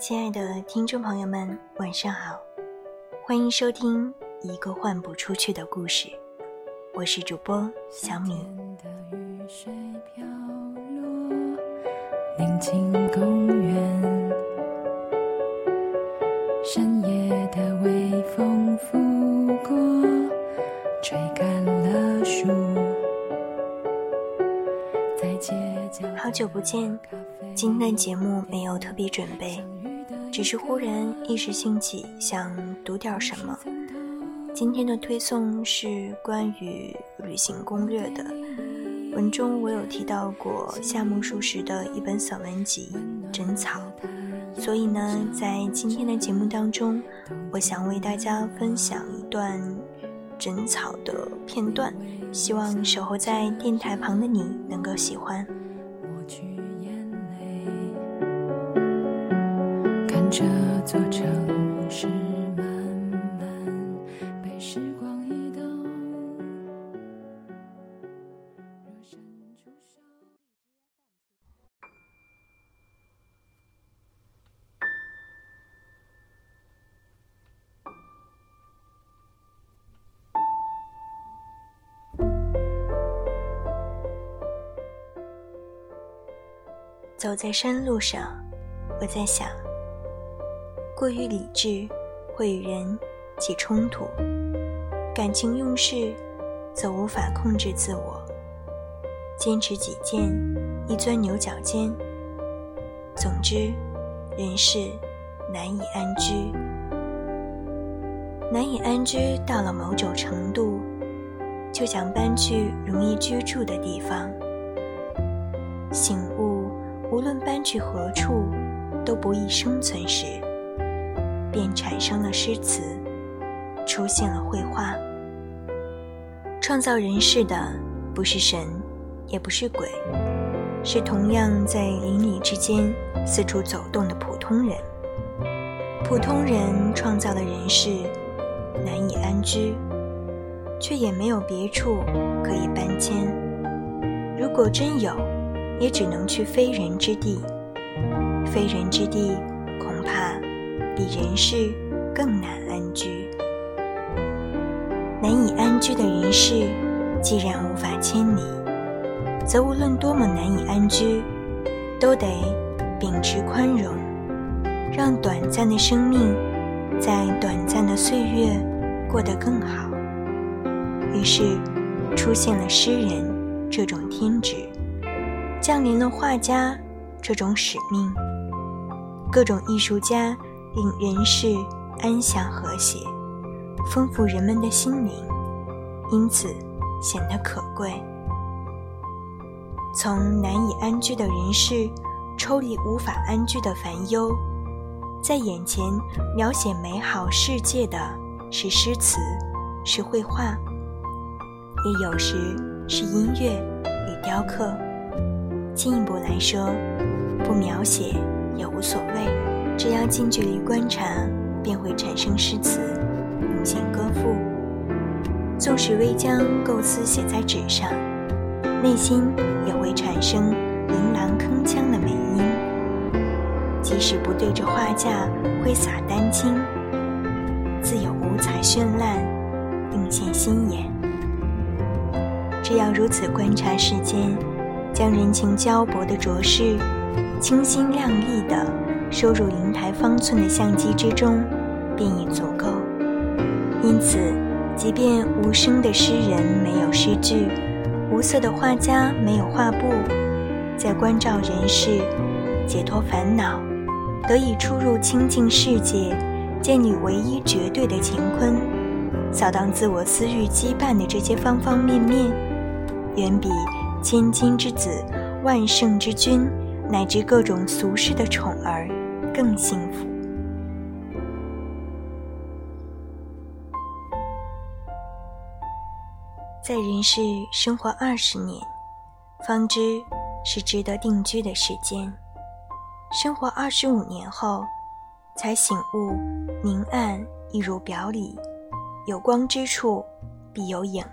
亲爱的听众朋友们，晚上好，欢迎收听一个换不出去的故事，我是主播小米。宁静公园，深夜的微风拂过，吹干了树。好久不见，今天的节目没有特别准备，只是忽然一时兴起想读点什么。今天的推送是关于旅行攻略的，文中我有提到过夏目漱石的一本散文集《枕草》，所以呢，在今天的节目当中，我想为大家分享一段枕草的片段，希望守候在电台旁的你能够喜欢。我去这座城市慢慢被时光移动。走在山路上，我在想。过于理智，会与人起冲突；感情用事，则无法控制自我。坚持己见，易钻牛角尖。总之，人世难以安居。难以安居到了某种程度，就想搬去容易居住的地方。醒悟，无论搬去何处，都不易生存时。便产生了诗词，出现了绘画。创造人世的不是神，也不是鬼，是同样在邻里之间四处走动的普通人。普通人创造了人世，难以安居，却也没有别处可以搬迁。如果真有，也只能去非人之地。非人之地，比人世更难安居，难以安居的人世，既然无法迁离，则无论多么难以安居，都得秉持宽容，让短暂的生命在短暂的岁月过得更好。于是，出现了诗人这种天职，降临了画家这种使命，各种艺术家。令人世安详和谐，丰富人们的心灵，因此显得可贵。从难以安居的人世抽离无法安居的烦忧，在眼前描写美好世界的是诗词，是绘画，也有时是音乐与雕刻。进一步来说，不描写也无所谓。只要近距离观察，便会产生诗词，涌现歌赋。纵使未将构思写在纸上，内心也会产生琳琅铿锵的美音。即使不对着画架挥洒丹青，自有五彩绚烂，映现心眼。只要如此观察世间，将人情交薄的浊世，清新亮丽的。收入灵台方寸的相机之中，便已足够。因此，即便无声的诗人没有诗句，无色的画家没有画布，在关照人世、解脱烦恼、得以出入清净世界、建立唯一绝对的乾坤、扫荡自我私欲羁绊的这些方方面面，远比千金之子、万圣之君，乃至各种俗世的宠儿。更幸福。在人世生活二十年，方知是值得定居的时间；生活二十五年后，才醒悟明暗亦如表里，有光之处必有影。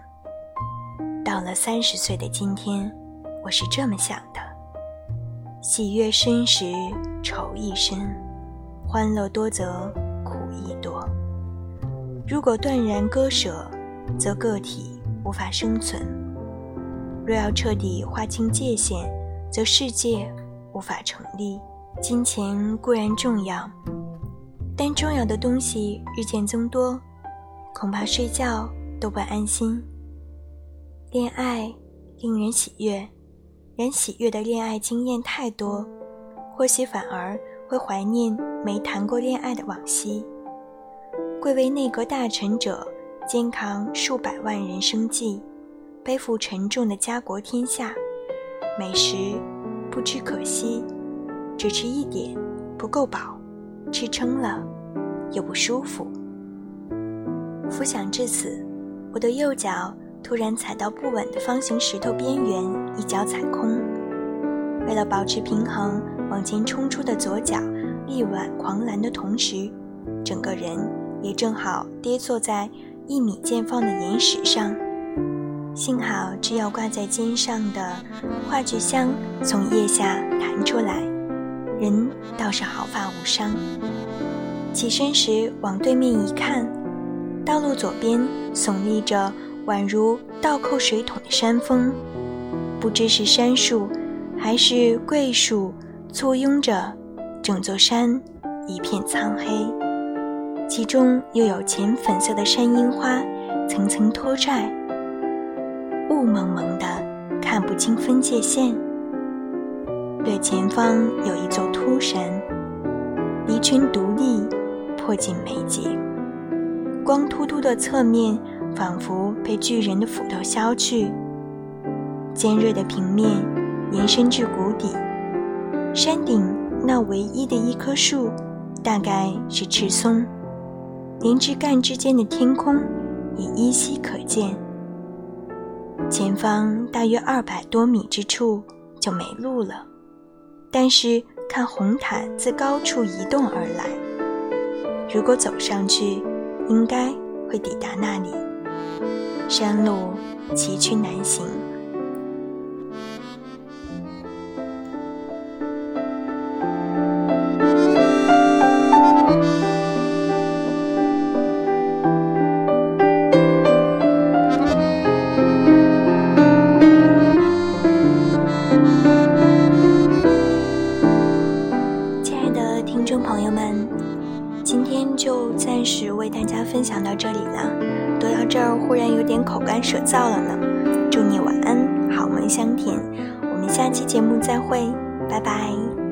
到了三十岁的今天，我是这么想的。喜悦深时愁亦深，欢乐多则苦亦多。如果断然割舍，则个体无法生存；若要彻底划清界限，则世界无法成立。金钱固然重要，但重要的东西日渐增多，恐怕睡觉都不安心。恋爱令人喜悦，人喜悦的恋爱经验太多，或许反而会怀念没谈过恋爱的往昔。贵为内阁大臣者，肩扛数百万人生计，背负沉重的家国天下，美食不知可惜。只吃一点不够饱，吃撑了又不舒服。浮想至此，我的右脚突然踩到不稳的方形石头边缘，一脚踩空。为了保持平衡，往前冲出的左脚力挽狂澜的同时，整个人也正好跌坐在一米见方的岩石上。幸好只要挂在肩上的话剧箱从腋下弹出来。人倒是毫发无伤。起身时往对面一看，道路左边耸立着宛如倒扣水桶的山峰，不知是杉树还是桂树簇拥着整座山，一片苍黑。其中又有浅粉色的山樱花，层层拖拽，雾蒙蒙的，看不清分界线。对前方有一座秃山，离群独立，迫近眉睫。光秃秃的侧面仿佛被巨人的斧头削去，尖锐的平面延伸至谷底。山顶那唯一的一棵树，大概是赤松，连枝干之间的天空也依稀可见。前方大约二百多米之处就没路了。但是看红毯自高处移动而来，如果走上去，应该会抵达那里。山路崎岖难行。亲爱的听众朋友们就暂时为大家分享到这里了，读到这儿忽然有点口干舌燥了呢。祝你晚安，好梦香甜。我们下期节目再会，拜拜。